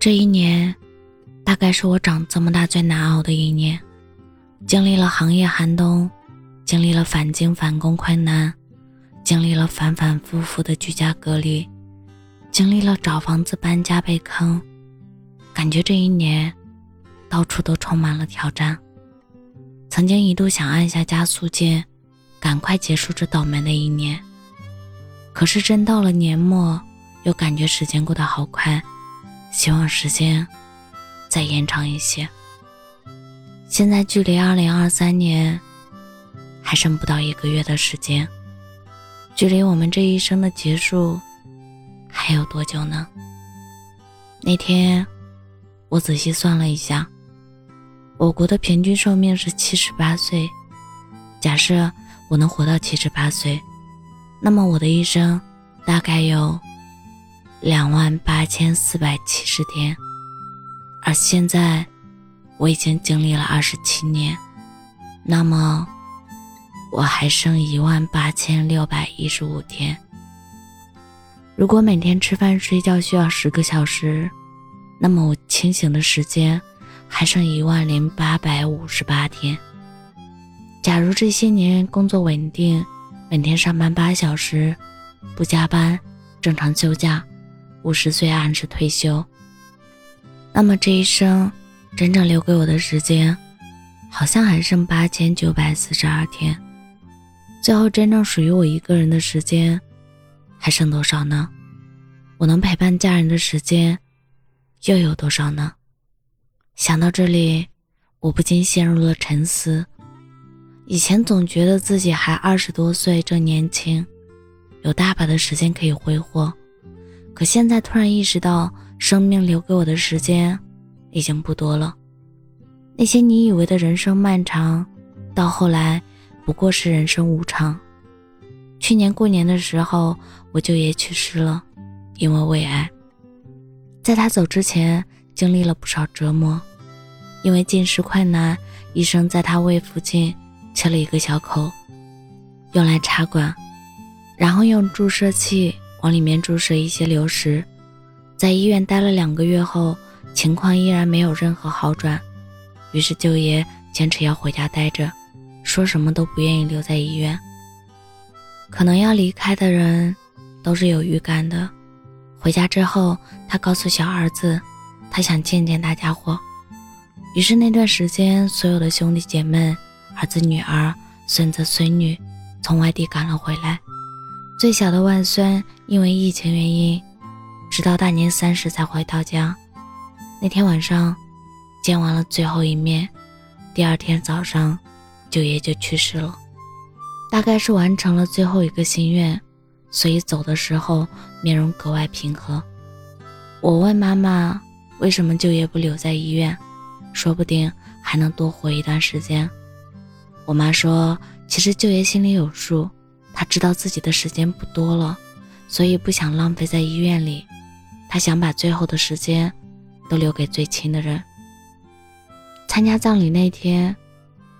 这一年，大概是我长这么大最难熬的一年，经历了行业寒冬，经历了返京返工困难，经历了反反复复的居家隔离，经历了找房子搬家被坑，感觉这一年，到处都充满了挑战。曾经一度想按下加速键，赶快结束这倒霉的一年，可是真到了年末，又感觉时间过得好快。希望时间再延长一些。现在距离二零二三年还剩不到一个月的时间，距离我们这一生的结束还有多久呢？那天我仔细算了一下，我国的平均寿命是七十八岁。假设我能活到七十八岁，那么我的一生大概有。两万八千四百七十天，而现在我已经经历了二十七年，那么我还剩一万八千六百一十五天。如果每天吃饭睡觉需要十个小时，那么我清醒的时间还剩一万零八百五十八天。假如这些年工作稳定，每天上班八小时，不加班，正常休假。五十岁按时退休，那么这一生真正留给我的时间，好像还剩八千九百四十二天。最后真正属于我一个人的时间，还剩多少呢？我能陪伴家人的时间，又有多少呢？想到这里，我不禁陷入了沉思。以前总觉得自己还二十多岁，正年轻，有大把的时间可以挥霍。可现在突然意识到，生命留给我的时间已经不多了。那些你以为的人生漫长，到后来不过是人生无常。去年过年的时候，我舅爷去世了，因为胃癌。在他走之前，经历了不少折磨，因为进食困难，医生在他胃附近切了一个小口，用来插管，然后用注射器。往里面注射一些流食，在医院待了两个月后，情况依然没有任何好转，于是舅爷坚持要回家待着，说什么都不愿意留在医院。可能要离开的人，都是有预感的。回家之后，他告诉小儿子，他想见见大家伙。于是那段时间，所有的兄弟姐妹、儿子、女儿、孙子、孙女，从外地赶了回来。最小的外孙因为疫情原因，直到大年三十才回到家。那天晚上，见完了最后一面，第二天早上，舅爷就去世了。大概是完成了最后一个心愿，所以走的时候面容格外平和。我问妈妈，为什么舅爷不留在医院？说不定还能多活一段时间。我妈说，其实舅爷心里有数。他知道自己的时间不多了，所以不想浪费在医院里。他想把最后的时间都留给最亲的人。参加葬礼那天，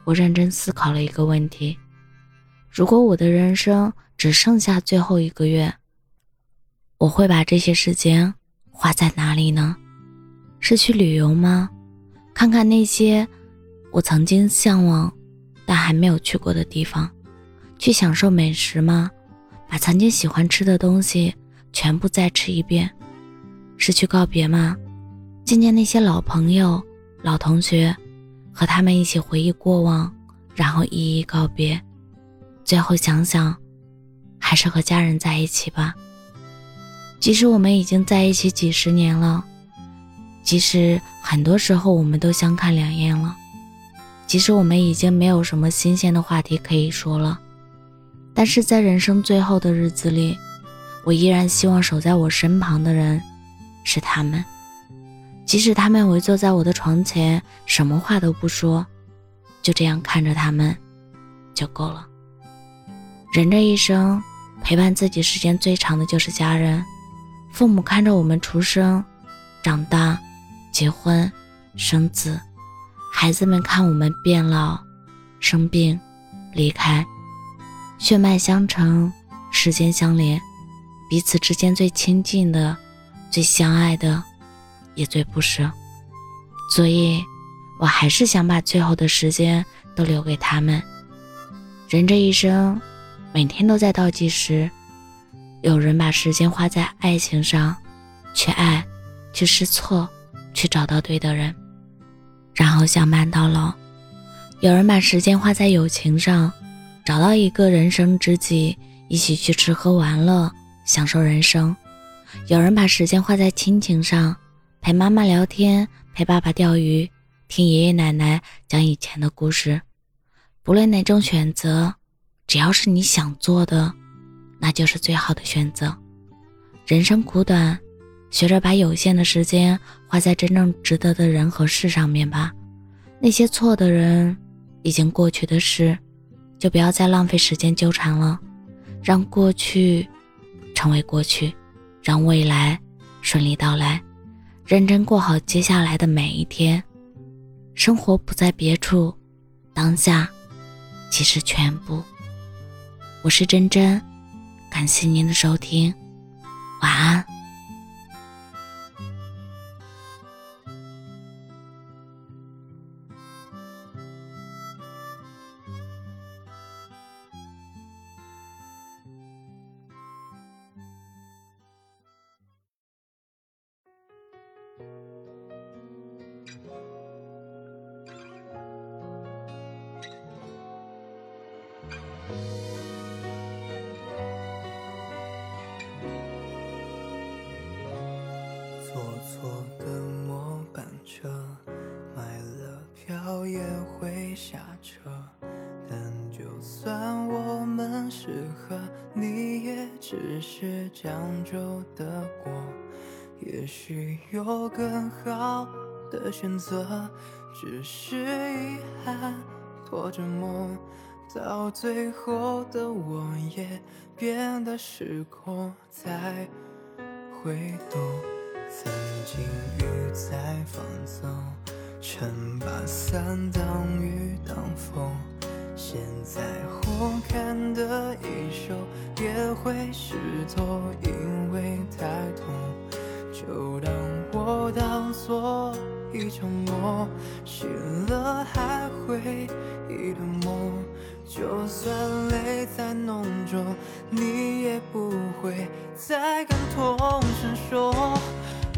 我认真思考了一个问题：如果我的人生只剩下最后一个月，我会把这些时间花在哪里呢？是去旅游吗？看看那些我曾经向往但还没有去过的地方。去享受美食吗？把曾经喜欢吃的东西全部再吃一遍，是去告别吗？见见那些老朋友、老同学，和他们一起回忆过往，然后一一告别。最后想想，还是和家人在一起吧。即使我们已经在一起几十年了，即使很多时候我们都相看两厌了，即使我们已经没有什么新鲜的话题可以说了。但是在人生最后的日子里，我依然希望守在我身旁的人是他们，即使他们围坐在我的床前，什么话都不说，就这样看着他们就够了。人这一生陪伴自己时间最长的就是家人，父母看着我们出生、长大、结婚、生子，孩子们看我们变老、生病、离开。血脉相承，时间相连，彼此之间最亲近的、最相爱的，也最不舍。所以，我还是想把最后的时间都留给他们。人这一生，每天都在倒计时。有人把时间花在爱情上，去爱，去试错，去找到对的人，然后相伴到老；有人把时间花在友情上，找到一个人生知己，一起去吃喝玩乐，享受人生；有人把时间花在亲情上，陪妈妈聊天，陪爸爸钓鱼，听爷爷奶奶讲以前的故事。不论哪种选择，只要是你想做的。那就是最好的选择。人生苦短，学着把有限的时间花在真正值得的人和事上面吧。那些错的人，已经过去的事，就不要再浪费时间纠缠了。让过去成为过去，让未来顺利到来。认真过好接下来的每一天。生活不在别处，当下即是全部。我是真真。感谢您的收听，晚安。坐错的末班车，买了票也会下车。但就算我们适合，你也只是将就的过。也许有更好。的选择，只是遗憾拖着梦，到最后的我也变得失控。再回头，曾经雨在放纵。撑把伞当雨当风，现在我看的一首也会湿透，因为太痛。就当我当作一场梦，醒了还会忆的梦。就算泪在浓重，你也不会再感同身受。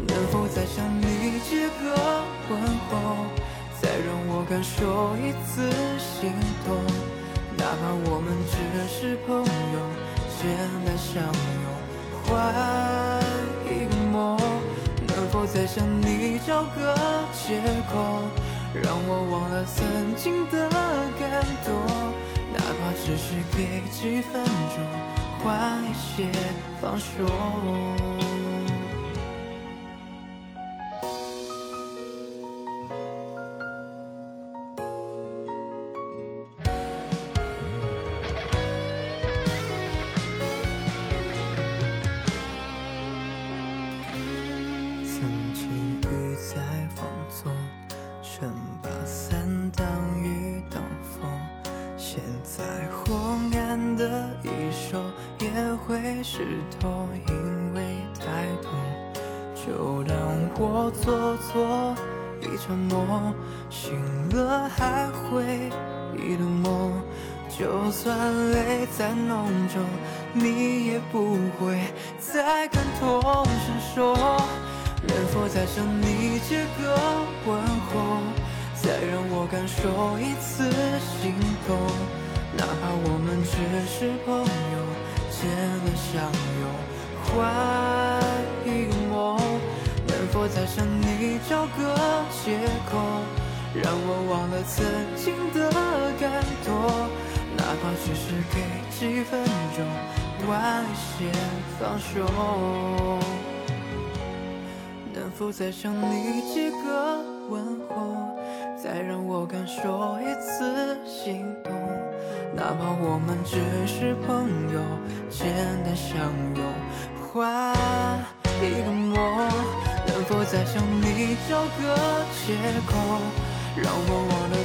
能否再向你借个问候，再让我感受一次心动？哪怕我们只是朋友，简单相拥，换。再向你找个借口，让我忘了曾经的感动？哪怕只是给几分钟，换一些放手。曾经雨在放纵，撑把伞挡雨挡风。现在或干的衣袖也会湿透，因为太痛。就当我做错一场梦，醒了还会一路梦。就算泪在浓重，你也不会再感同身受。能否再向你借个问候，再让我感受一次心动？哪怕我们只是朋友。间的相拥，换一个梦，能否再向你找个借口，让我忘了曾经的感动？哪怕只是给几分钟，晚一些放手。能否再向你借个问候，再让我感受一次心动？哪怕我们只是朋友，简单相拥，画一个梦，能否再向你找个借口，让我忘了